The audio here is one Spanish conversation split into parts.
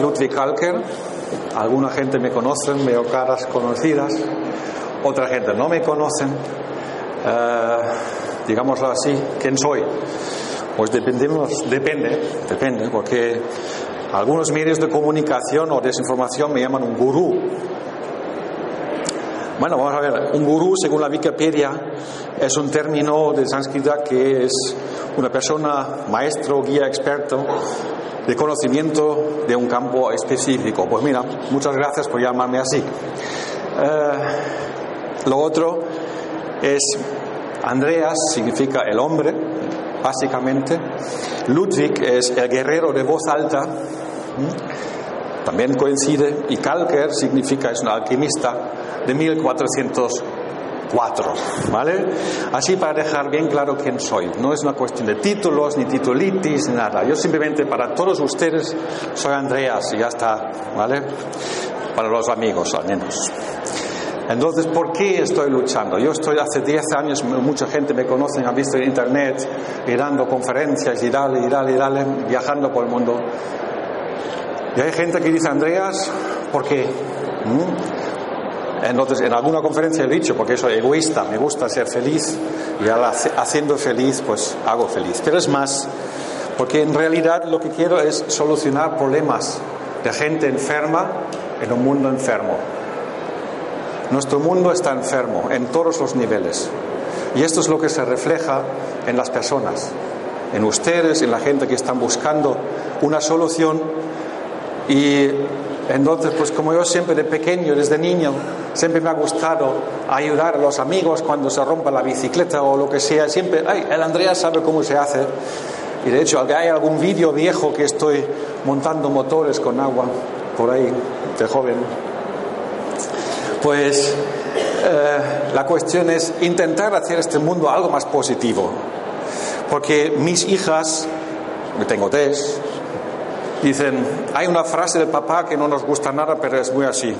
Ludwig Kalker. Alguna gente me conoce, veo caras conocidas. Otra gente no me conocen. Eh, digámoslo así, ¿quién soy? Pues dependemos, depende, depende, porque algunos medios de comunicación o desinformación me llaman un gurú. Bueno, vamos a ver, un gurú, según la Wikipedia, es un término de sánscrito que es una persona, maestro, guía, experto de conocimiento de un campo específico. Pues mira, muchas gracias por llamarme así. Eh, lo otro es, Andreas significa el hombre, básicamente. Ludwig es el guerrero de voz alta. También coincide. Y Kalker significa, es un alquimista de 1404. ¿Vale? Así para dejar bien claro quién soy. No es una cuestión de títulos, ni titulitis, ni nada. Yo simplemente para todos ustedes soy Andreas y ya está. ¿Vale? Para los amigos al menos. Entonces, ¿por qué estoy luchando? Yo estoy hace 10 años, mucha gente me conoce, ha visto en internet, y dando conferencias y dale, y dale, y dale, viajando por el mundo. Y hay gente que dice, Andreas, ¿por qué? ¿Mm? Entonces, en alguna conferencia he dicho, porque soy egoísta, me gusta ser feliz, y haciendo feliz, pues hago feliz. Pero es más, porque en realidad lo que quiero es solucionar problemas de gente enferma en un mundo enfermo. Nuestro mundo está enfermo en todos los niveles. Y esto es lo que se refleja en las personas, en ustedes, en la gente que están buscando una solución. Y entonces, pues como yo siempre de pequeño, desde niño, siempre me ha gustado ayudar a los amigos cuando se rompa la bicicleta o lo que sea. Siempre, ay, el Andrea sabe cómo se hace. Y de hecho, hay algún vídeo viejo que estoy montando motores con agua por ahí, de joven. Pues eh, la cuestión es intentar hacer este mundo algo más positivo. Porque mis hijas, tengo tres, dicen, hay una frase del papá que no nos gusta nada, pero es muy así.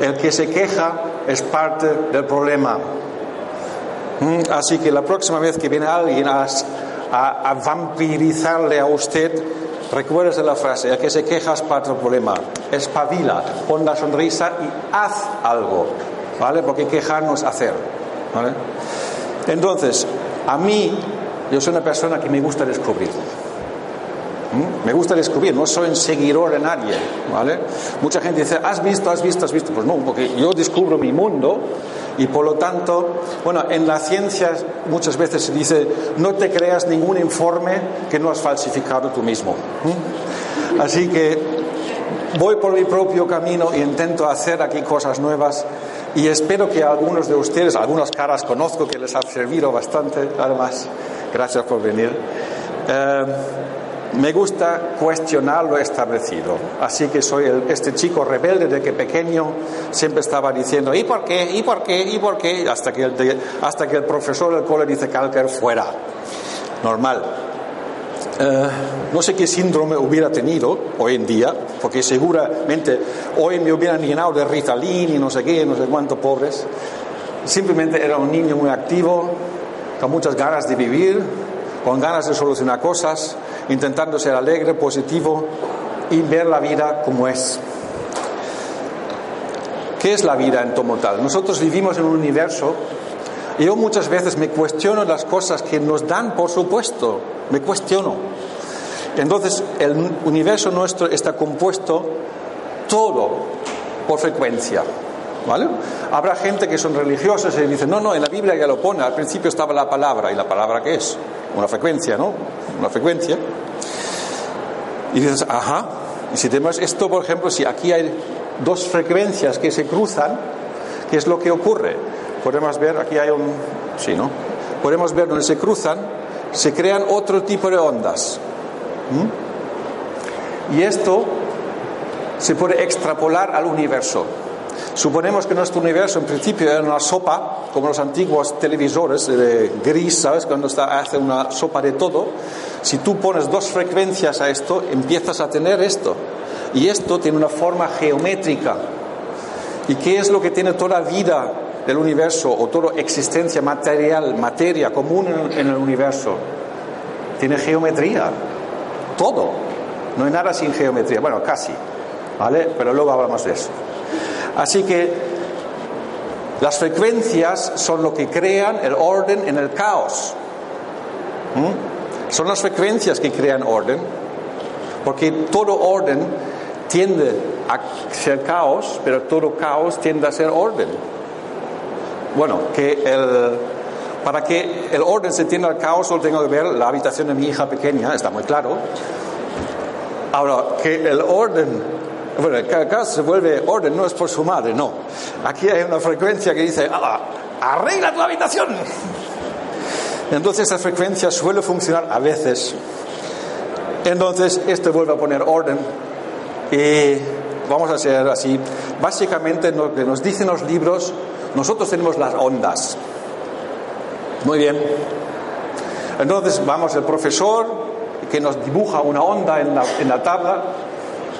El que se queja es parte del problema. Así que la próxima vez que viene alguien a, vampirizarle a usted, Recuerdes la frase, el que se queja es parte del problema. Espabila, pon la sonrisa y haz algo, ¿vale? Porque quejarnos hacer, ¿vale? Entonces, a mí, yo soy una persona que me gusta descubrir. ¿Mm? Me gusta descubrir, no soy un seguidor de nadie, ¿vale? Mucha gente dice, ¿has visto, has visto, has visto? Pues no, porque yo descubro mi mundo y por lo tanto, bueno, en la ciencia muchas veces se dice, no te creas ningún informe que no has falsificado tú mismo. Así que voy por mi propio camino e intento hacer aquí cosas nuevas y espero que algunos de ustedes, algunas caras conozco que les ha servido bastante, además, gracias por venir. Eh, me gusta cuestionar lo establecido. Así que soy este chico rebelde de que pequeño siempre estaba diciendo, ¿y por qué? ¿y por qué? ¿y por qué? Hasta que el, hasta que el profesor del cole dice, Calker, fuera. Normal. Eh, no sé qué síndrome hubiera tenido hoy en día, porque seguramente hoy me hubieran llenado de Ritalin y no sé qué, no sé cuánto pobres. Simplemente era un niño muy activo, con muchas ganas de vivir, con ganas de solucionar cosas, intentando ser alegre, positivo y ver la vida como es. ¿Qué es la vida en tomo tal? Nosotros vivimos en un universo y yo muchas veces me cuestiono las cosas que nos dan por supuesto, me cuestiono. Entonces, el universo nuestro está compuesto todo por frecuencia. ¿Vale? Habrá gente que son religiosos y dicen, no, no, en la Biblia ya lo pone, al principio estaba la palabra, ¿y la palabra qué es? Una frecuencia, ¿no? Una frecuencia. Y dices, ajá, y si tenemos esto, por ejemplo, si aquí hay dos frecuencias que se cruzan, ¿qué es lo que ocurre? Podemos ver, aquí hay un, sí, ¿no? Podemos ver donde se cruzan, se crean otro tipo de ondas. Y esto se puede extrapolar al universo. Suponemos que nuestro universo en principio era una sopa, como los antiguos televisores de gris, ¿sabes? Cuando está, hace una sopa de todo. Si tú pones dos frecuencias a esto, empiezas a tener esto. Y esto tiene una forma geométrica. ¿Y qué es lo que tiene toda vida del universo o toda existencia material, materia común en el universo? Tiene geometría. Todo. No hay nada sin geometría. Bueno, casi. ¿Vale? Pero luego hablamos de eso. Así que las frecuencias son lo que crean el orden en el caos. ¿Mm? Son las frecuencias que crean orden, porque todo orden tiende a ser caos, pero todo caos tiende a ser orden. Bueno, que el, para que el orden se tienda al caos, solo tengo que ver la habitación de mi hija pequeña, está muy claro. Ahora, que el orden, bueno, caos se vuelve orden, no es por su madre, no. Aquí hay una frecuencia que dice, ah, arregla tu habitación. Entonces esa frecuencia suele funcionar a veces. Entonces esto vuelve a poner orden y vamos a hacer así. Básicamente lo que nos dicen los libros, nosotros tenemos las ondas. Muy bien. Entonces vamos el profesor que nos dibuja una onda en la, en la tabla,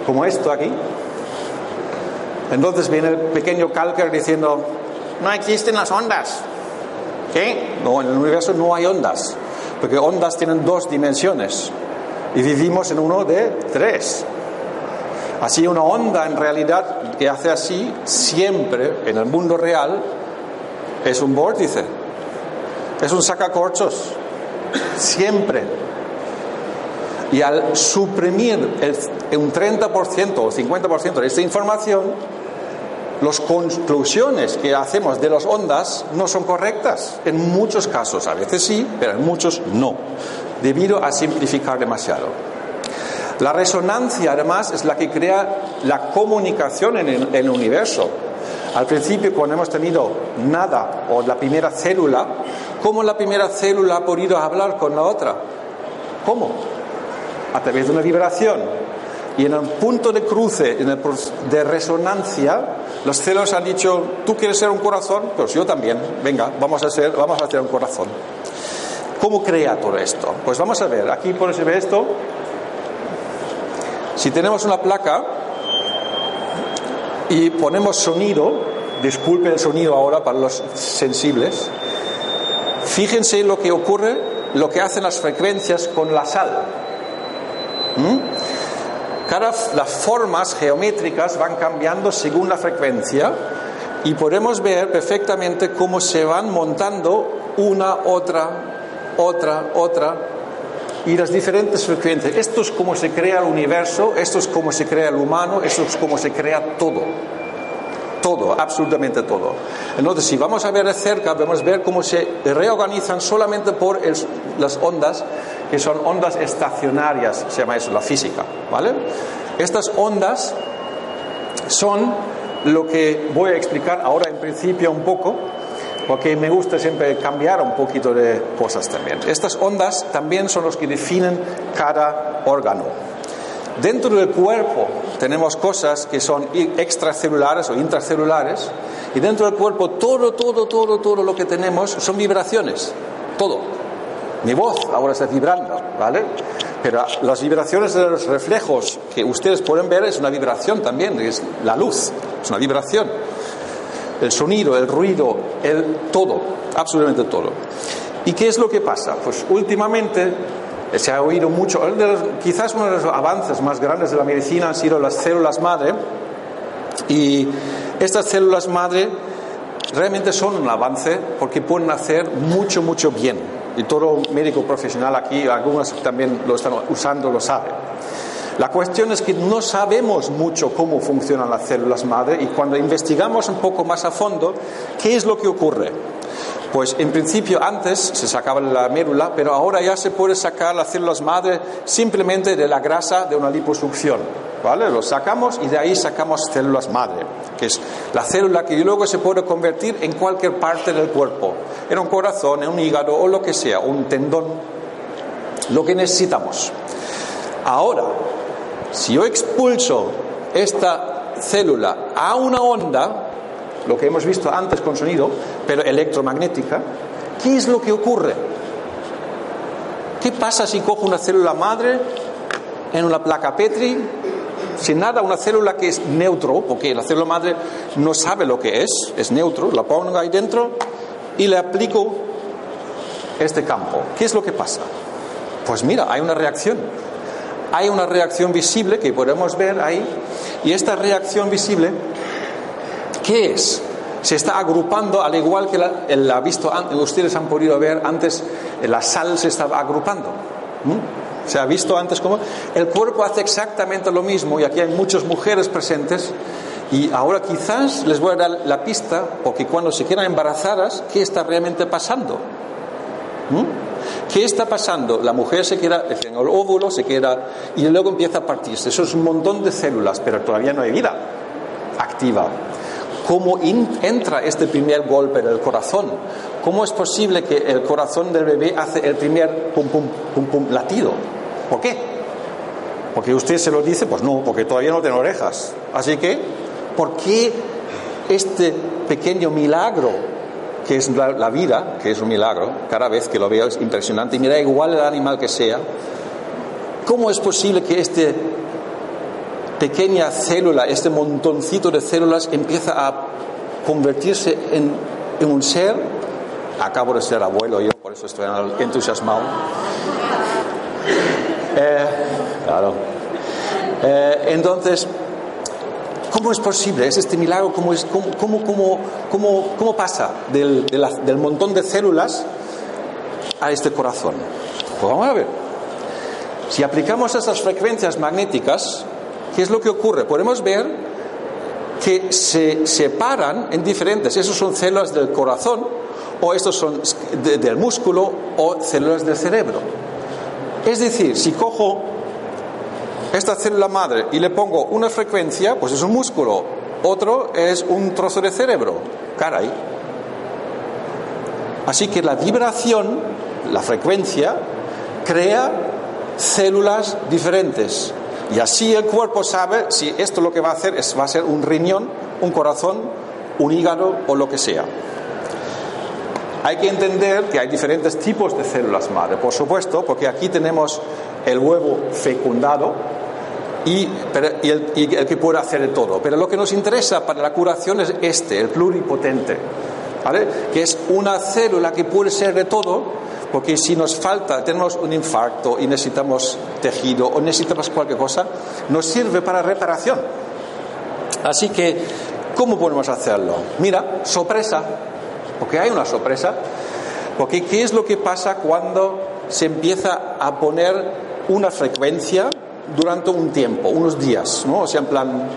como esto aquí. Entonces viene el pequeño Calker diciendo, no existen las ondas. ¿Qué? No, en el universo no hay ondas, porque ondas tienen dos dimensiones y vivimos en uno de tres. Así una onda en realidad que hace así siempre en el mundo real es un vórtice, es un sacacorchos, siempre. Y al suprimir el, un 30% o 50% de esta información, las conclusiones que hacemos de las ondas no son correctas. En muchos casos, a veces sí, pero en muchos no, debido a simplificar demasiado. La resonancia, además, es la que crea la comunicación en el, universo. Al principio, cuando hemos tenido nada o la primera célula, ¿cómo la primera célula ha podido hablar con la otra? ¿Cómo? A través de una vibración. Y en el punto de cruce, en el de resonancia, los células han dicho, tú quieres ser un corazón, pues yo también, venga, vamos a hacer, vamos a hacer un corazón. ¿Cómo crea todo esto? Pues vamos a ver, aquí por esto, si tenemos una placa y ponemos sonido, disculpe el sonido ahora para los sensibles, fíjense lo que ocurre, lo que hacen las frecuencias con la sal. ¿Mm? Cada, las formas geométricas van cambiando según la frecuencia y podemos ver perfectamente cómo se van montando una, otra, otra, otra, y las diferentes frecuencias. Esto es como se crea el universo, esto es como se crea el humano, esto es como se crea todo. Todo, absolutamente todo. Entonces, si vamos a ver de cerca, vamos a ver cómo se reorganizan solamente por las ondas, que son ondas estacionarias, se llama eso, la física. ¿vale? Estas ondas son lo que voy a explicar ahora en principio un poco, porque me gusta siempre cambiar un poquito de cosas también. Estas ondas también son los que definen cada órgano. Dentro del cuerpo tenemos cosas que son extracelulares o intracelulares y dentro del cuerpo todo, todo, todo, todo lo que tenemos son vibraciones, todo. Mi voz ahora está vibrando, ¿vale? Pero las vibraciones de los reflejos que ustedes pueden ver es una vibración también, es la luz, es una vibración el sonido, el ruido, el todo, absolutamente todo. ¿Y qué es lo que pasa? Pues últimamente se ha oído mucho, quizás uno de los avances más grandes de la medicina han sido las células madre, y estas células madre realmente son un avance porque pueden hacer mucho, mucho bien. Y todo médico profesional aquí, algunos también lo están usando, lo sabe. La cuestión es que no sabemos mucho cómo funcionan las células madre y cuando investigamos un poco más a fondo, ¿qué es lo que ocurre? Pues en principio antes se sacaba la médula, pero ahora ya se puede sacar las células madre simplemente de la grasa de una liposucción. ¿Vale? Lo sacamos y de ahí sacamos células madre, que es la célula que luego se puede convertir en cualquier parte del cuerpo, en un corazón, en un hígado o lo que sea, un tendón, lo que necesitamos. Ahora, si yo expulso esta célula a una onda, lo que hemos visto antes con sonido, pero electromagnética, ¿qué es lo que ocurre? ¿Qué pasa si cojo una célula madre en una placa Petri, sin nada, una célula que es neutro, porque la célula madre no sabe lo que es, es neutro, la pongo ahí dentro y le aplico este campo? ¿Qué es lo que pasa? Pues mira, hay una reacción hay una reacción visible que podemos ver ahí, y esta reacción visible, ¿qué es? Se está agrupando, al igual que la, visto, ustedes han podido ver antes, la sal se estaba agrupando. Se ha visto antes cómo el cuerpo hace exactamente lo mismo, y aquí hay muchas mujeres presentes, y ahora quizás les voy a dar la pista, porque cuando se quedan embarazadas, ¿qué está realmente pasando? ¿Qué está pasando? La mujer se queda, el óvulo se queda y luego empieza a partirse. Eso es un montón de células, pero todavía no hay vida activa. ¿Cómo entra este primer golpe del corazón? ¿Cómo es posible que el corazón del bebé hace el primer pum pum pum pum latido? ¿Por qué? Porque usted se lo dice, pues no, porque todavía no tiene orejas. Así que, ¿por qué este pequeño milagro que es la, vida, que es un milagro, cada vez que lo veo es impresionante, y mira igual el animal que sea, ¿cómo es posible que esta pequeña célula, este montoncito de células empieza a convertirse en, un ser? Acabo de ser abuelo yo, por eso estoy entusiasmado. Eh, claro. Eh, entonces, ¿Cómo es posible? ¿Es este milagro? ¿Cómo, es, cómo, cómo, cómo pasa del, del, montón de células a este corazón? Pues vamos a ver. Si aplicamos esas frecuencias magnéticas, ¿qué es lo que ocurre? Podemos ver que se separan en diferentes. Esos son células del corazón, o estos son del músculo, o células del cerebro. Es decir, si cojo esta célula madre y le pongo una frecuencia, pues es un músculo, otro es un trozo de cerebro. Caray. Así que la vibración, la frecuencia, crea células diferentes. Y así el cuerpo sabe si esto lo que va a hacer es, va a ser un riñón, un corazón, un hígado o lo que sea. Hay que entender que hay diferentes tipos de células madre, por supuesto, porque aquí tenemos el huevo fecundado, y, el, que puede hacer de todo. Pero lo que nos interesa para la curación es este, el pluripotente, ¿vale? que es una célula que puede ser de todo, porque si nos falta, tenemos un infarto y necesitamos tejido o necesitamos cualquier cosa, nos sirve para reparación. Así que, ¿cómo podemos hacerlo? Mira, sorpresa, porque hay una sorpresa, porque ¿qué es lo que pasa cuando se empieza a poner una frecuencia durante un tiempo, unos días, ¿no? O sea, en plan,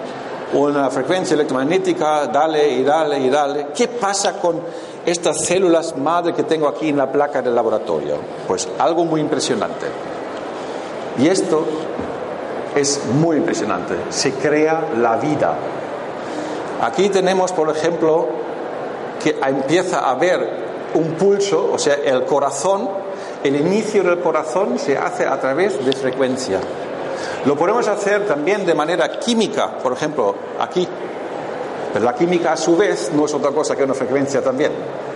una frecuencia electromagnética, dale y dale y dale. ¿Qué pasa con estas células madre que tengo aquí en la placa del laboratorio? Pues algo muy impresionante. Y esto es muy impresionante. Se crea la vida. Aquí tenemos, por ejemplo, que empieza a haber un pulso, o sea, el corazón, el inicio del corazón se hace a través de frecuencia. Lo podemos hacer también de manera química, por ejemplo, aquí. Pero la química a su vez no es otra cosa que una frecuencia también.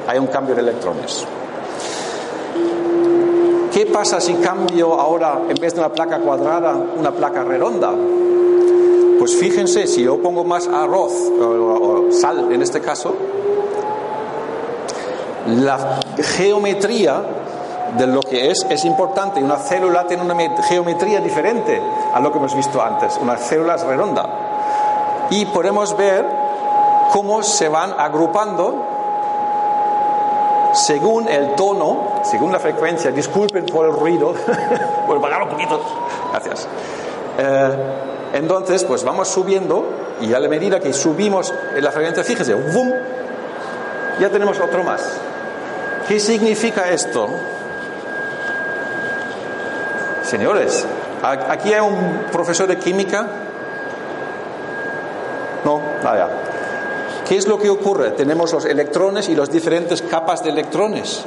Hay un cambio de electrones. ¿Qué pasa si cambio ahora, en vez de una placa cuadrada, una placa redonda? Pues fíjense, si yo pongo más arroz o, sal en este caso, la geometría de lo que es es importante. Una célula tiene una geometría diferente a lo que hemos visto antes. Una célula es redonda. Y podemos ver cómo se van agrupando según el tono, según la frecuencia. Disculpen por el ruido, a pagar un poquito. Gracias. Eh, entonces, pues vamos subiendo y a la medida que subimos la frecuencia, fíjese, ¡bum! ya tenemos otro más. ¿Qué significa esto? Señores, aquí hay un profesor de química. No, vaya. ¿Qué es lo que ocurre? Tenemos los electrones y las diferentes capas de electrones.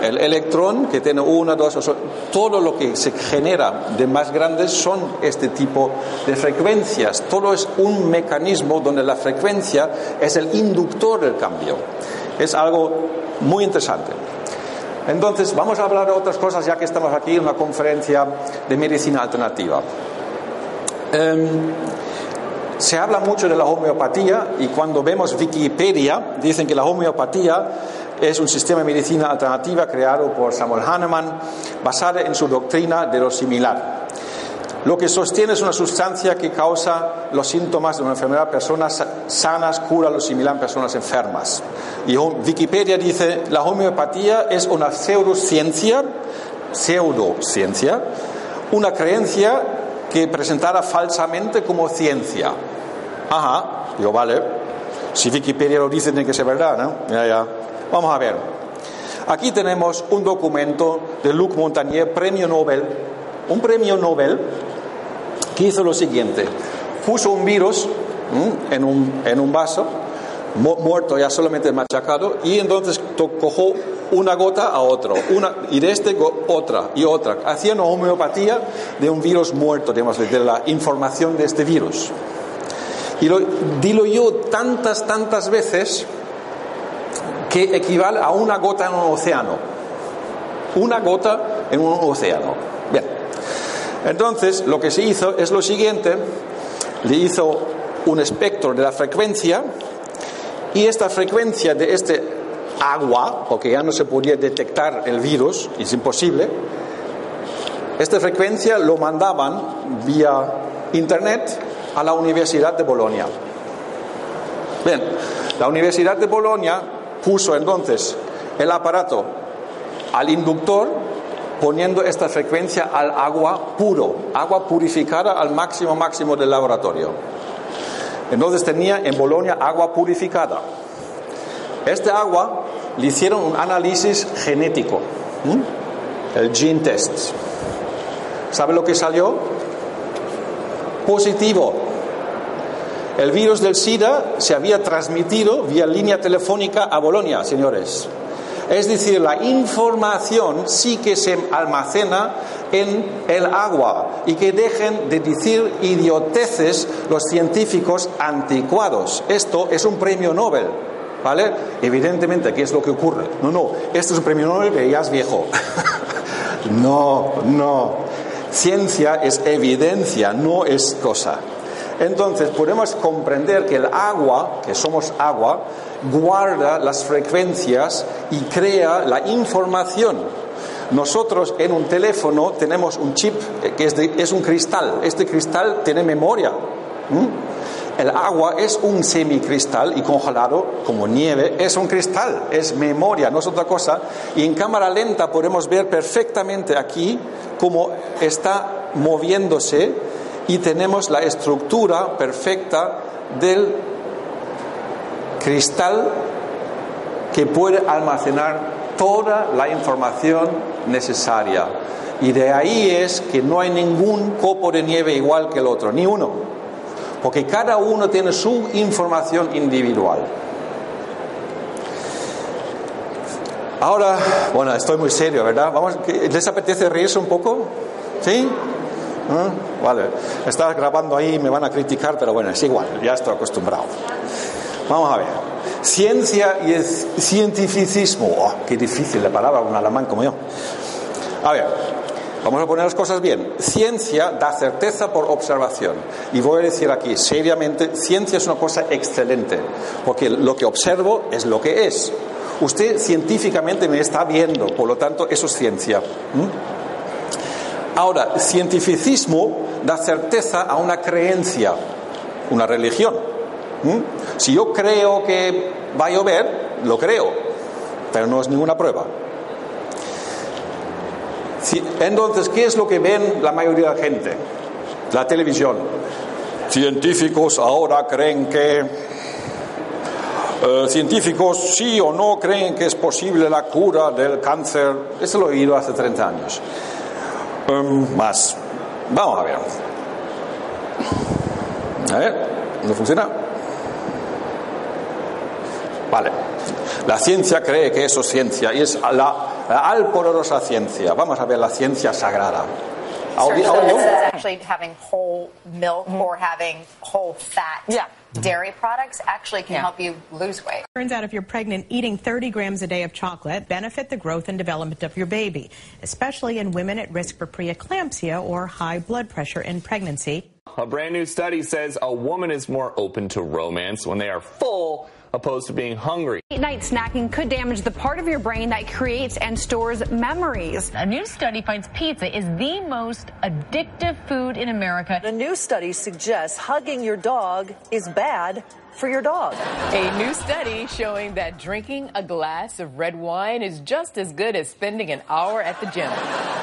El electrón que tiene una, dos, todo lo que se genera de más grandes son este tipo de frecuencias. Todo es un mecanismo donde la frecuencia es el inductor del cambio. Es algo muy interesante. Entonces, vamos a hablar de otras cosas ya que estamos aquí en una conferencia de medicina alternativa. Em, se habla mucho de la homeopatía y cuando vemos Wikipedia dicen que la homeopatía es un sistema de medicina alternativa creado por Samuel Hahnemann basado en su doctrina de lo similar. lo que sostiene es una sustancia que causa los síntomas de una enfermedad. Personas sanas cura lo similar en personas enfermas. Y Wikipedia dice, la homeopatía es una pseudociencia, pseudociencia, una creencia que presentara falsamente como ciencia. Ajá, digo, vale, si Wikipedia lo dice tiene que ser verdad, ¿no? Ya, ya. Vamos a ver. Aquí tenemos un documento de Luc Montagnier, premio Nobel, un premio Nobel que hizo lo siguiente. Puso un virus en un, en un vaso, muerto ya solamente machacado, y entonces cogió una gota a otro, una, y de este otra y otra. Una homeopatía de un virus muerto, digamos, de la información de este virus. Y lo diluyó tantas, tantas veces que equivale a una gota en un océano. Una gota en un océano. Bien. Entonces, lo que se hizo es lo siguiente. Le hizo un espectro de la frecuencia y esta frecuencia de este agua, porque ya no se podía detectar el virus, es imposible, esta frecuencia lo mandaban vía internet a la Universidad de Bolonia. Bien, la Universidad de Bolonia puso entonces el aparato al inductor poniendo esta frecuencia al agua puro, agua purificada al máximo máximo del laboratorio. Entonces tenía en Bolonia agua purificada. Este agua le hicieron un análisis genético, el gene test. ¿Sabe lo que salió? Positivo. El virus del SIDA se había transmitido vía línea telefónica a Bolonia, señores. Es decir, la información sí que se almacena en el agua y que dejen de decir idioteces los científicos anticuados. Esto es un premio Nobel. ¿Vale? Evidentemente, ¿qué es lo que ocurre? No, no, esto es un premio Nobel que es viejo. no, no. Ciencia es evidencia, no es cosa. Entonces podemos comprender que el agua, que somos agua, guarda las frecuencias y crea la información. Nosotros en un teléfono tenemos un chip que es, un cristal. Este cristal tiene memoria. El agua es un semicristal y congelado como nieve es un cristal, es memoria, no es otra cosa. Y en cámara lenta podemos ver perfectamente aquí cómo está moviéndose y tenemos la estructura perfecta del cristal que puede almacenar toda la información necesaria. Y de ahí es que no hay ningún copo de nieve igual que el otro, ni uno, porque cada uno tiene su información individual. Ahora, bueno, estoy muy serio, ¿verdad? Vamos, ¿Les apetece reírse un poco? ¿Sí? ¿Eh? Vale, estás grabando ahí, me van a criticar, pero bueno, es igual, ya estoy acostumbrado. Vamos a ver. Ciencia y cientificismo. Oh, qué difícil la palabra, un alemán como yo. A ver, vamos a poner las cosas bien. Ciencia da certeza por observación. Y voy a decir aquí, seriamente, ciencia es una cosa excelente, porque lo que observo es lo que es. Usted científicamente me está viendo, por lo tanto, eso es ciencia. Ahora, cientificismo da certeza a una creencia, una religión. Si yo creo que va a llover, lo creo, pero no es ninguna prueba. Entonces, ¿qué es lo que ven la mayoría de la gente? La televisión. Científicos ahora creen que... Eh, científicos sí o no creen que es posible la cura del cáncer. Eso lo he oído hace 30 años. Em, más. Vamos a ver. A ver, ¿no funciona? Vale. La ciencia cree que eso es ciencia y es la, la ciencia. Vamos a ver la ciencia sagrada. Audio, audio. actually having whole milk mm-hmm. or having whole fat. Yeah. dairy products actually can yeah. help you lose weight. Turns out if you're pregnant, eating 30 grams a day of chocolate benefit the growth and development of your baby, especially in women at risk for preeclampsia or high blood pressure in pregnancy. A brand new study says a woman is more open to romance when they are full opposed to being hungry. Late night snacking could damage the part of your brain that creates and stores memories. A new study finds pizza is the most addictive food in America. A new study suggests hugging your dog is bad for your dog. A new study showing that drinking a glass of red wine is just as good as spending an hour at the gym.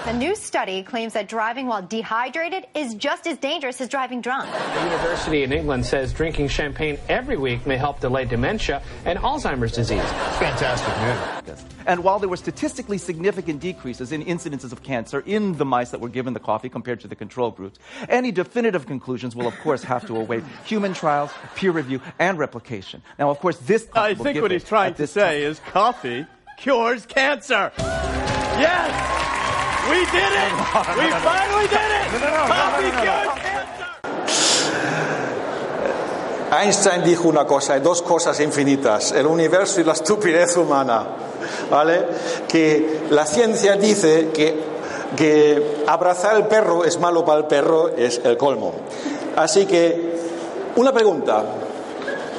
A new study claims that driving while dehydrated is just as dangerous as driving drunk. A university in England says drinking champagne every week may help delay dementia and Alzheimer's disease. Fantastic news. And while there were statistically significant decreases in incidences of cancer in the mice that were given the coffee compared to the control groups, any definitive conclusions will, of course, have to await human trials, peer review, and replication. Now, of course, this I think what he's trying to say is coffee cures cancer. Yes, we did it. We finally did it. Coffee cures cancer. Einstein dijo una cosa, hay dos cosas infinitas, el universo y la estupidez humana, ¿vale? Que la ciencia dice que, que abrazar al perro es malo para el perro, es el colmo. Así que, una pregunta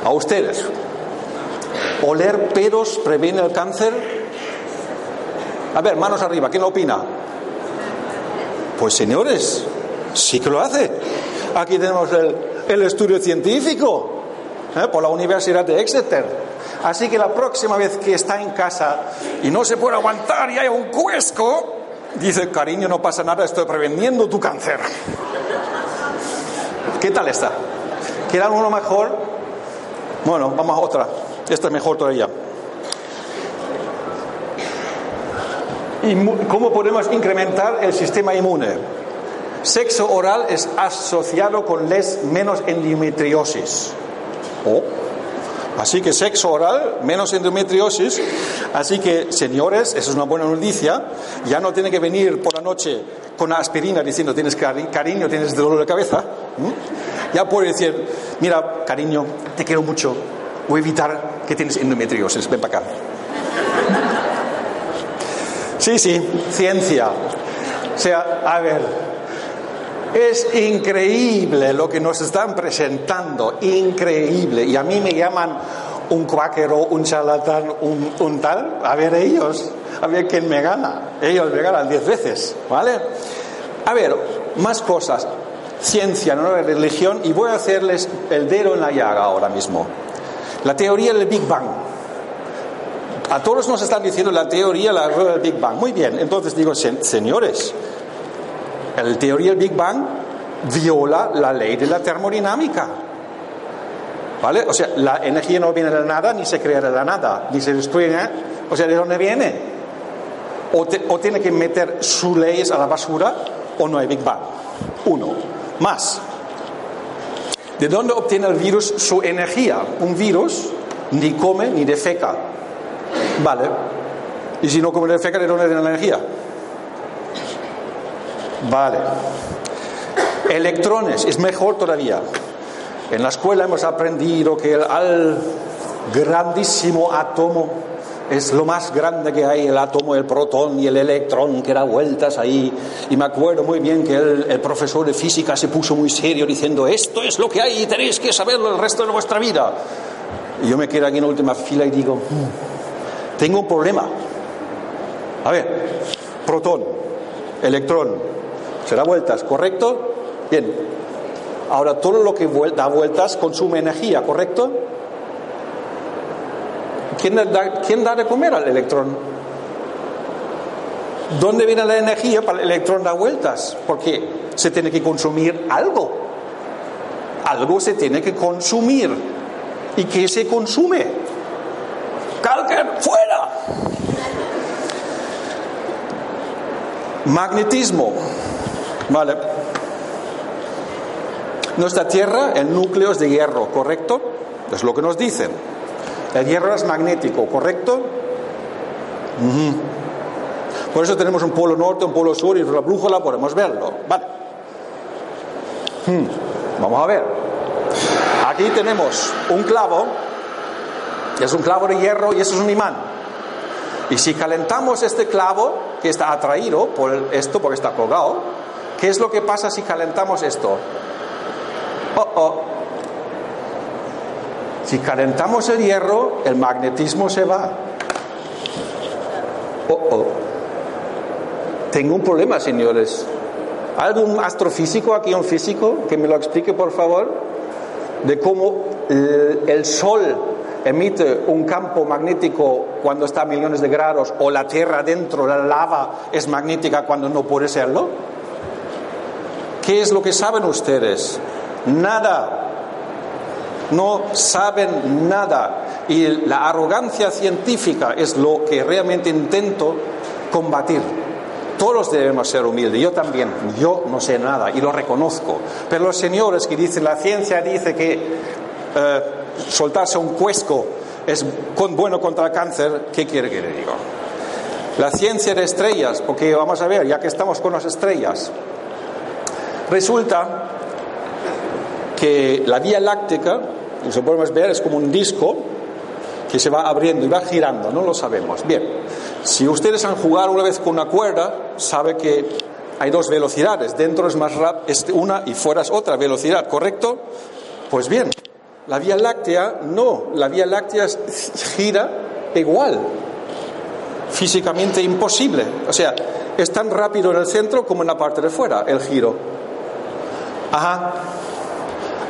a ustedes. ¿Oler pedos previene el cáncer? A ver, manos arriba, ¿quién opina? Pues señores, sí que lo hace. Aquí tenemos el, el estudio científico ¿eh? por la Universidad de Exeter. Así que la próxima vez que está en casa y no se puede aguantar y hay un cuesco, dice, cariño, no pasa nada, estoy preveniendo tu cáncer. ¿Qué tal está? ¿Quieran uno mejor? Bueno, vamos a otra. Esta es mejor todavía. ¿Y cómo podemos incrementar el sistema inmune? Sexo oral es asociado con les menos endometriosis. Oh. Así que sexo oral, menos endometriosis. Así que, señores, eso es una buena noticia. Ya no tiene que venir por la noche con aspirina diciendo tienes cari cariño, tienes dolor de cabeza. Ya puede decir, mira, cariño, te quiero mucho. Voy a evitar que tienes endometriosis. Ven para acá. Sí, sí, ciencia. O sea, a ver, es increíble lo que nos están presentando, increíble. Y a mí me llaman un cuáquero, un charlatán, un, tal. A ver ellos, a ver quién me gana. Ellos me ganan diez veces, ¿vale? A ver, más cosas. Ciencia, no religión. Y voy a hacerles el dedo en la llaga ahora mismo. La teoría del Big Bang. A todos nos están diciendo la teoría del Big Bang. Muy bien, entonces digo, señores, la teoría del Big Bang viola la ley de la termodinámica. ¿Vale? O sea, la energía no viene de nada, ni se crea de la nada, ni se destruye. O sea, ¿de dónde viene? O, te, o tiene que meter sus leyes a la basura o no hay Big Bang. Uno. Más. ¿De dónde obtiene el virus su energía? Un virus ni come ni defeca. Vale. ¿Y si no come ni defeca, de dónde viene la energía? Vale. Electrones, es mejor todavía. En la escuela hemos aprendido que el grandísimo átomo es lo más grande que hay, el átomo, el protón y el electrón que da vueltas ahí. Y me acuerdo muy bien que el, el, profesor de física se puso muy serio diciendo, esto es lo que hay y tenéis que saberlo el resto de vuestra vida. Y yo me quedo aquí en la última fila y digo, "Hmm, tengo un problema. A ver, protón, electrón, se da vueltas, ¿correcto? Bien. Ahora, todo lo que da vueltas consume energía, ¿correcto? ¿Quién da, ¿Quién da de comer al electrón? ¿Dónde viene la energía para el electrón dar vueltas? Porque se tiene que consumir algo. Algo se tiene que consumir. ¿Y qué se consume? ¡Calque fuera! Magnetismo. Vale. Nuestra Tierra, el núcleo es de hierro, ¿correcto? Es lo que nos dicen. El hierro es magnético, ¿correcto? Por eso tenemos un polo norte, un polo sur y la brújula podemos verlo. Vale. Hmm. Vamos a ver. Aquí tenemos un clavo, es un clavo de hierro y eso es un imán. Y si calentamos este clavo, que está atraído por esto, porque está colgado, ¿qué es lo que pasa si calentamos esto? Oh, oh. Si calentamos el hierro, el magnetismo se va. Oh, oh. Tengo un problema, señores. ¿Algún astrofísico aquí, un físico, que me lo explique, por favor? De cómo el, Sol emite un campo magnético cuando está a millones de grados o la Tierra dentro, la lava, es magnética cuando no puede serlo. ¿Qué es lo que saben ustedes? Nada. No saben nada. Y la arrogancia científica es lo que realmente intento combatir. Todos debemos ser humildes, yo también, yo no sé nada y lo reconozco. Pero los señores que dicen, la ciencia dice que eh, soltarse un cuesco es bueno contra el cáncer, ¿qué quiere que le diga? La ciencia de estrellas, porque vamos a ver, ya que estamos con las estrellas, resulta que la Vía Láctea, y se podemos ver, es como un disco que se va abriendo y va girando, no lo sabemos. Bien, si ustedes han jugado una vez con una cuerda, sabe que hay dos velocidades, dentro es más rápido, una y fuera es otra velocidad, ¿correcto? Pues bien, la Vía Láctea no, la Vía Láctea gira igual, físicamente imposible, o sea, es tan rápido en el centro como en la parte de fuera el giro. Ajá.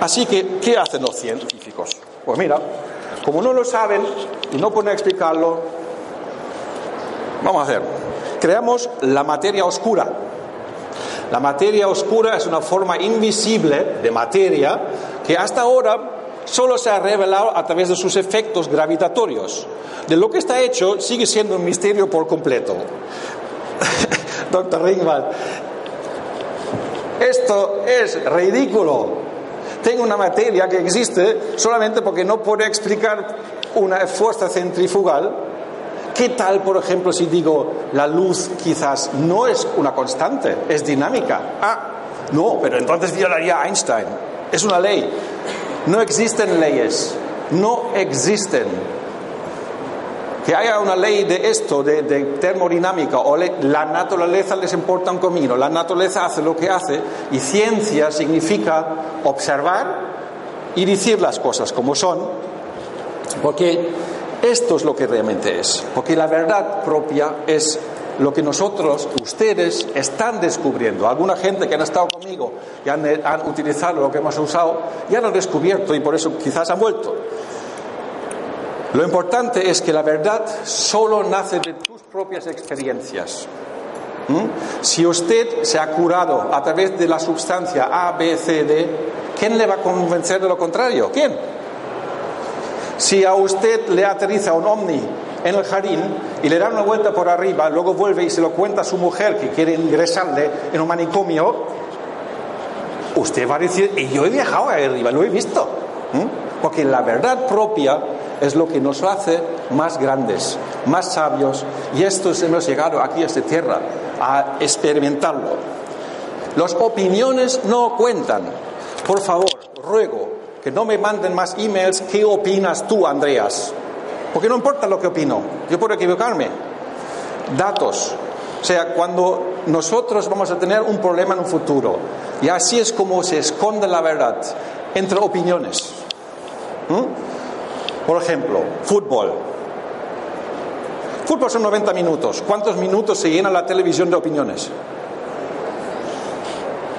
Así que, ¿qué hacen los científicos? Pues mira, como no lo saben y no pueden explicarlo, vamos a hacer. Creamos la materia oscura. La materia oscura es una forma invisible de materia que hasta ahora solo se ha revelado a través de sus efectos gravitatorios. De lo que está hecho sigue siendo un misterio por completo. Doctor Ringwald, esto es ridículo. Tengo una materia que existe solamente porque no puedo explicar una fuerza centrifugal. ¿Qué tal, por ejemplo, si digo la luz quizás no es una constante, es dinámica? Ah, no, pero entonces violaría Einstein. Es una ley. No existen leyes. No existen. Que haya una ley de esto, de, termodinámica, o le- la naturaleza les importa un comino, la naturaleza hace lo que hace, y ciencia significa observar y decir las cosas como son, porque esto es lo que realmente es, porque la verdad propia es lo que nosotros, ustedes, están descubriendo. Alguna gente que han estado conmigo y han, han utilizado lo que hemos usado, ya lo han descubierto y por eso quizás han vuelto. Lo importante es que la verdad solo nace de tus propias experiencias. ¿Mm? Si usted se ha curado a través de la sustancia A, B, C, D, ¿quién le va a convencer de lo contrario? ¿Quién? Si a usted le aterriza un ovni en el jardín y le da una vuelta por arriba, luego vuelve y se lo cuenta a su mujer que quiere ingresarle en un manicomio, usted va a decir, y yo he viajado arriba, lo he visto. ¿Mm? Porque la verdad propia es lo que nos hace más grandes, más sabios, y estos hemos llegado aquí a esta tierra a experimentarlo. Las opiniones no cuentan. Por favor, ruego que no me manden más emails. ¿Qué opinas tú, Andreas? Porque no importa lo que opino, yo puedo equivocarme. Datos. O sea, cuando nosotros vamos a tener un problema en un futuro, y así es como se esconde la verdad, entre opiniones. ¿Mm? Por ejemplo, fútbol. Fútbol son 90 minutos. ¿Cuántos minutos se llena la televisión de opiniones?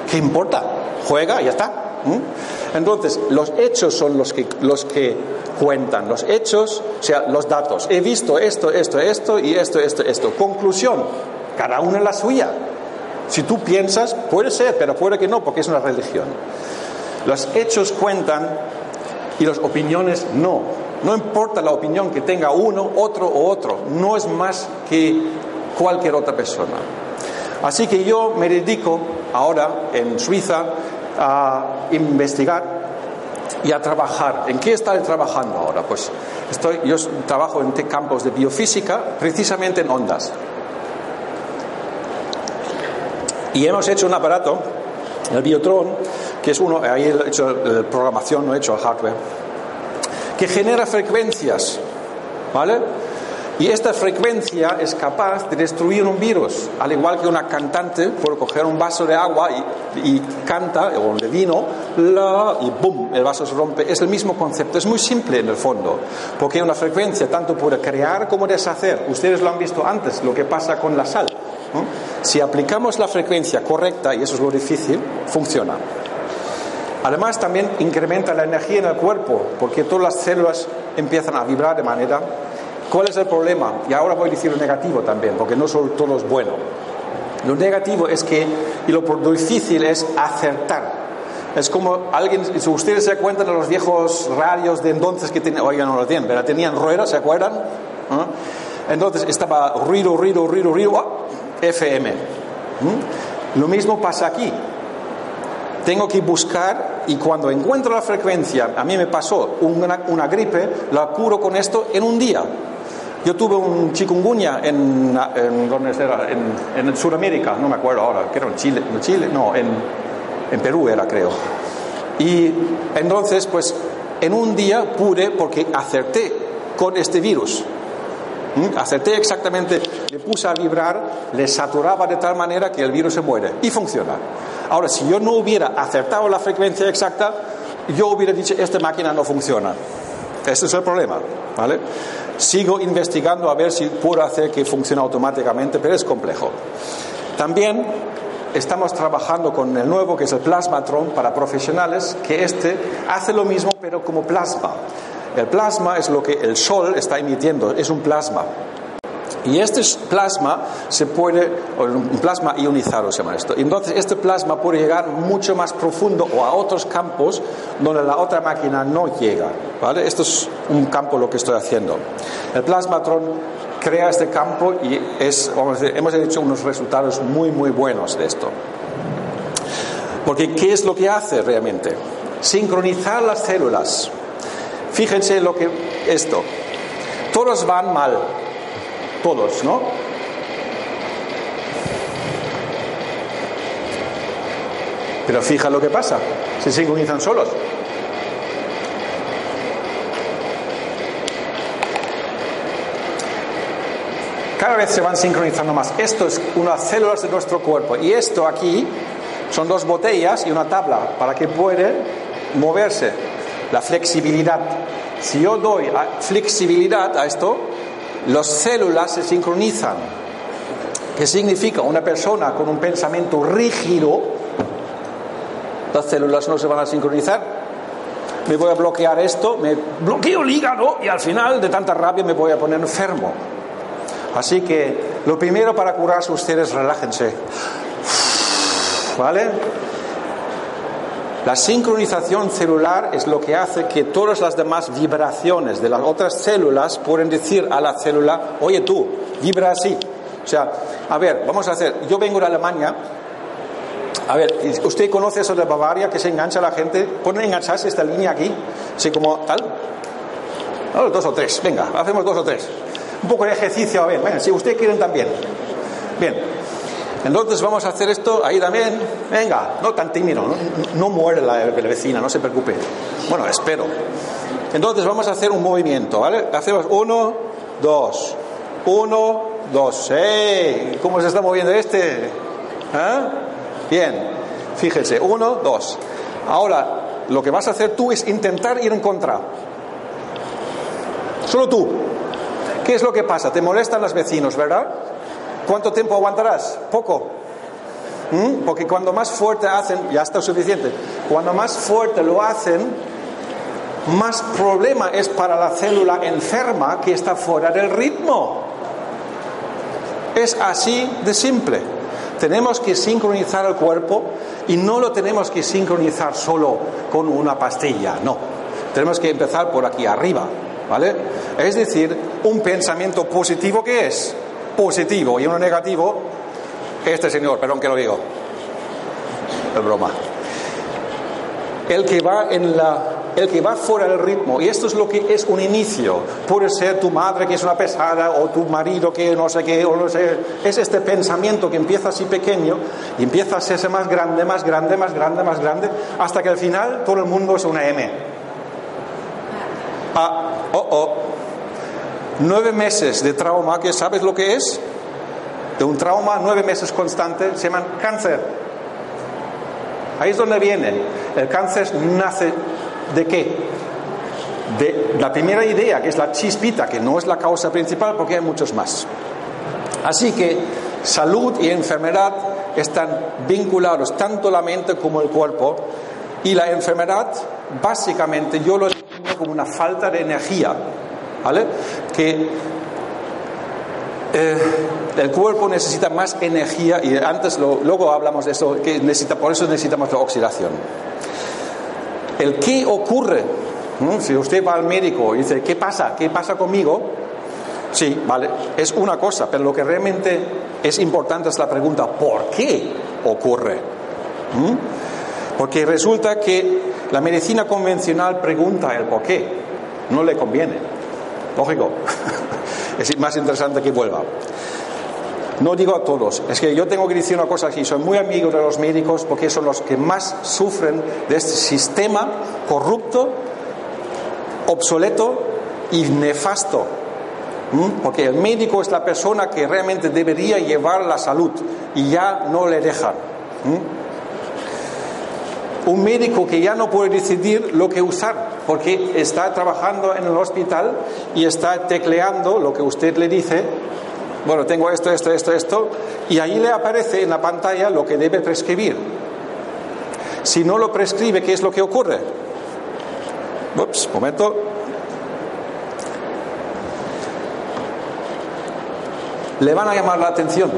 ¿Qué importa? Juega y ya está. Entonces, los hechos son los que, los que cuentan. Los hechos, o sea, los datos. He visto esto, esto, esto y esto, esto, esto. Conclusión, cada uno la suya. Si tú piensas, puede ser, pero puede que no, porque es una religión. Los hechos cuentan y las opiniones no. No importa la opinión que tenga uno, otro o otro, no es más que cualquier otra persona. Así que yo me dedico ahora en Suiza a investigar y a trabajar. ¿En qué estoy trabajando ahora? Pues estoy, yo trabajo en campos de biofísica, precisamente en ondas. Y hemos hecho un aparato, el Biotron, que es uno, ahí he hecho la programación, no he hecho hardware, que genera frecuencias, ¿vale? Y esta frecuencia es capaz de destruir un virus, al igual que una cantante puede coger un vaso de agua y, y canta, o de vino, la, y ¡bum!, el vaso se rompe. Es el mismo concepto, es muy simple en el fondo, porque una frecuencia tanto puede crear como deshacer. Ustedes lo han visto antes, lo que pasa con la sal. Si aplicamos la frecuencia correcta, y eso es lo difícil, funciona. Además, también incrementa la energía en el cuerpo, porque todas las células empiezan a vibrar de manera. ¿Cuál es el problema? Y ahora voy a decir lo negativo también, porque no solo todo es bueno. Lo negativo es que, y lo, difícil es acertar. Es como alguien, si ustedes se acuerdan de los viejos radios de entonces que tenían, oigan, no lo tienen, pero tenían ruedas, ¿se acuerdan? ¿Ah? Entonces estaba ruido, ruido, ruido, ruido, ¡ah! FM. ¿Mm? Lo mismo pasa aquí. Tengo que buscar y cuando encuentro la frecuencia, a mí me pasó una, gripe, la curo con esto en un día. Yo tuve un chikungunya en, en, ¿dónde era? en, en Sudamérica, no me acuerdo ahora, que era en Chile, en Chile, no, en, en Perú era creo. Y entonces, pues en un día pude, porque acerté con este virus, ¿Mm? acerté exactamente, le puse a vibrar, le saturaba de tal manera que el virus se muere y funciona. Ahora, si yo no hubiera acertado la frecuencia exacta, yo hubiera dicho, esta máquina no funciona. Ese es el problema, ¿vale? Sigo investigando a ver si puedo hacer que funcione automáticamente, pero es complejo. También estamos trabajando con el nuevo, que es el Plasmatron para profesionales, que este hace lo mismo, pero como plasma. El plasma es lo que el sol está emitiendo, es un plasma. Y este plasma se puede, un plasma ionizado se llama esto. Entonces, este plasma puede llegar mucho más profundo o a otros campos donde la otra máquina no llega. ¿vale? Esto es un campo lo que estoy haciendo. El plasmatron crea este campo y es, vamos a decir, hemos hecho unos resultados muy, muy buenos de esto. Porque, ¿qué es lo que hace realmente? Sincronizar las células. Fíjense lo que esto. Todos van mal, todos, ¿no? Pero fija lo que pasa, se sincronizan solos. Cada vez se van sincronizando más. Esto es unas células de nuestro cuerpo y esto aquí son dos botellas y una tabla para que puede moverse. La flexibilidad. Si yo doy flexibilidad a esto, las células se sincronizan. ¿Qué significa? Una persona con un pensamiento rígido, las células no se van a sincronizar. Me voy a bloquear esto, me bloqueo el hígado y al final de tanta rabia me voy a poner enfermo. Así que lo primero para curarse ustedes, relájense. ¿Vale? La sincronización celular es lo que hace que todas las demás vibraciones de las otras células pueden decir a la célula, oye tú, vibra así. O sea, a ver, vamos a hacer, yo vengo de Alemania, a ver, ¿usted conoce eso de Bavaria que se engancha la gente? Pueden engancharse esta línea aquí, así como tal. No, dos o tres, venga, hacemos dos o tres. Un poco de ejercicio, a ver, venga, si ustedes quieren también. Bien, entonces vamos a hacer esto ahí también. Venga, no tan tímido, no, muere la, vecina, no se preocupe. Bueno, espero. Entonces vamos a hacer un movimiento, ¿vale? Hacemos uno, dos, uno, dos. ¡Ey! ¿Cómo se está moviendo este? ¿Ah? Bien, fíjese, uno, dos. Ahora, lo que vas a hacer tú es intentar ir en contra. Solo tú. ¿Qué es lo que pasa? Te molestan los vecinos, ¿verdad? ¿Cuánto tiempo aguantarás? Poco. ¿Mm? Porque cuando más fuerte hacen, ya está suficiente, cuando más fuerte lo hacen, más problema es para la célula enferma que está fuera del ritmo. Es así de simple. Tenemos que sincronizar el cuerpo y no lo tenemos que sincronizar solo con una pastilla, no. Tenemos que empezar por aquí arriba, ¿vale? Es decir, un pensamiento positivo que es positivo y uno negativo, este señor, perdón que lo digo, es broma. El que va en la el que va fuera del ritmo, y esto es lo que es un inicio. Puede ser tu madre que es una pesada, o tu marido que no sé qué, o no sé. Es este pensamiento que empieza así pequeño y empieza a hacerse más grande, más grande, más grande, más grande, hasta que al final todo el mundo es una M. Ah, oh, oh. Nueve meses de trauma, que sabes lo que es? De un trauma, nueve meses constante, se llaman cáncer. Ahí es donde viene. El cáncer nace de qué? De la primera idea, que es la chispita, que no es la causa principal, porque hay muchos más. Así que salud y enfermedad están vinculados tanto la mente como el cuerpo y la enfermedad básicamente yo lo entiendo como una falta de energía, Que eh, el cuerpo necesita más energía y antes luego hablamos de eso, que necesita, por eso necesitamos la oxidación. El qué ocurre, si usted va al médico y dice, ¿qué pasa? ¿Qué pasa conmigo? Sí, vale, es una cosa, pero lo que realmente es importante es la pregunta, ¿por qué ocurre? ¿Mm? Porque resulta que la medicina convencional pregunta el por qué, no le conviene. Lógico, es más interesante que vuelva. No digo a todos, es que yo tengo que decir una cosa aquí, soy muy amigo de los médicos porque son los que más sufren de este sistema corrupto, obsoleto y nefasto ¿Mm? Porque el médico es la persona que realmente debería llevar la salud y ya no le dejan. ¿Mm? Un médico que ya no puede decidir lo que usar porque está trabajando en el hospital y está tecleando lo que usted le dice. Bueno, tengo esto, esto, esto, esto, y ahí le aparece en la pantalla lo que debe prescribir. Si no lo prescribe, ¿qué es lo que ocurre? Ups, momento. le van a llamar la atención.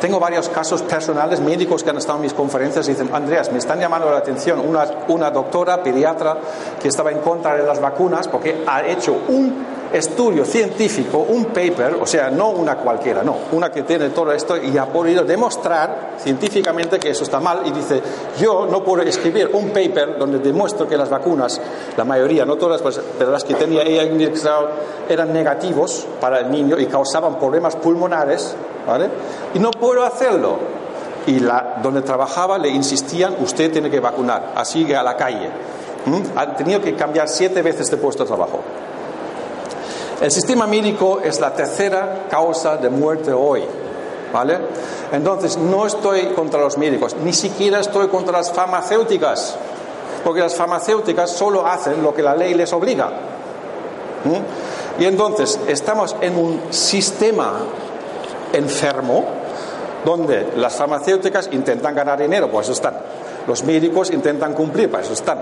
Tengo varios casos personales, médicos que han estado en mis conferencias y dicen, Andreas, me están llamando la atención una, una doctora pediatra que estaba en contra de las vacunas porque ha hecho un estudio científico, un paper, o sea, no una cualquiera, no, una que tiene todo esto y ha podido demostrar científicamente que eso está mal y dice, yo no puedo escribir un paper donde demuestro que las vacunas, la mayoría, no todas, pues, pero las que tenía ella indexado eran negativos para el niño y causaban problemas pulmonares, ¿vale? Y no puedo hacerlo. Y donde trabajaba le insistían, usted tiene que vacunar, así que a la calle. ¿Mm? Han tenido que cambiar siete veces de puesto de trabajo. El sistema médico es la tercera causa de muerte hoy. ¿Vale? Entonces, no estoy contra los médicos, ni siquiera estoy contra las farmacéuticas, porque las farmacéuticas solo hacen lo que la ley les obliga. Y entonces, estamos en un sistema enfermo donde las farmacéuticas intentan ganar dinero, pues están. Los médicos intentan cumplir, para eso están.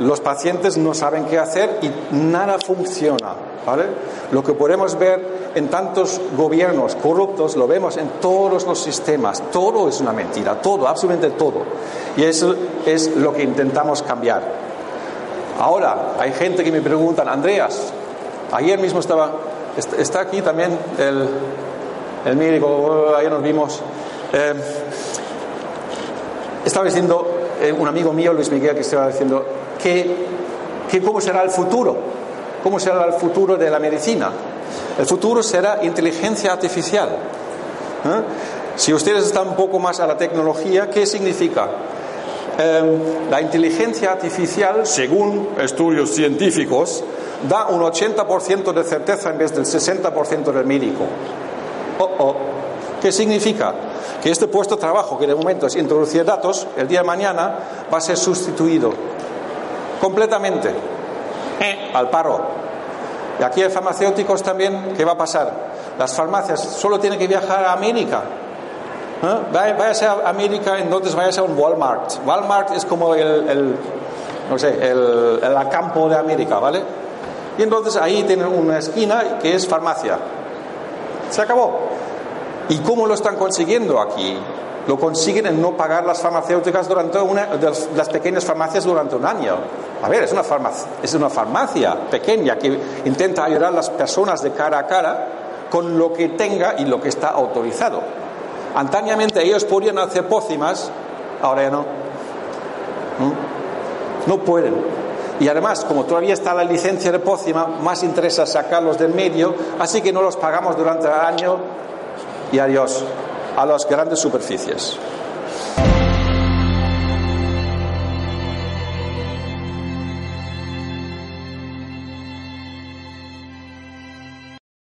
Los pacientes no saben qué hacer y nada funciona. ¿vale? Lo que podemos ver en tantos gobiernos corruptos lo vemos en todos los sistemas. Todo es una mentira, todo, absolutamente todo. Y eso es lo que intentamos cambiar. Ahora, hay gente que me preguntan, Andreas, ayer mismo estaba, está aquí también el, el médico, ayer nos vimos. Eh, estaba diciendo, eh, un amigo mío, Luis Miguel, que estaba diciendo que, que cómo será el futuro, cómo será el futuro de la medicina. El futuro será inteligencia artificial. ¿Eh? Si ustedes están un poco más a la tecnología, ¿qué significa? Em, la inteligencia artificial, según estudios científicos, da un 80% de certeza en vez del 60% del médico. Oh, oh. ¿Qué significa? Que este puesto de trabajo, que de momento es introducir datos, el día de mañana va a ser sustituido completamente eh, al paro. Y aquí hay farmacéuticos también, ¿qué va a pasar? Las farmacias solo tienen que viajar a América. ¿Eh? Vaya, a América, entonces vaya a ser un Walmart. Walmart es como el, el no sé, el, el campo de América, ¿vale? Y entonces ahí tienen una esquina que es farmacia. Se acabó. ¿Y cómo lo están consiguiendo aquí? Lo consiguen en no pagar las farmacéuticas durante una, las pequeñas farmacias durante un año. A ver, es una, farmacia, es una farmacia pequeña que intenta ayudar a las personas de cara a cara con lo que tenga y lo que está autorizado. Antañamente ellos podían hacer pócimas, ahora ya no. ¿Mm? No pueden. Y además, como todavía está la licencia de pócima, más interesa sacarlos del medio, así que no los pagamos durante el año y adiós a las grandes superficies.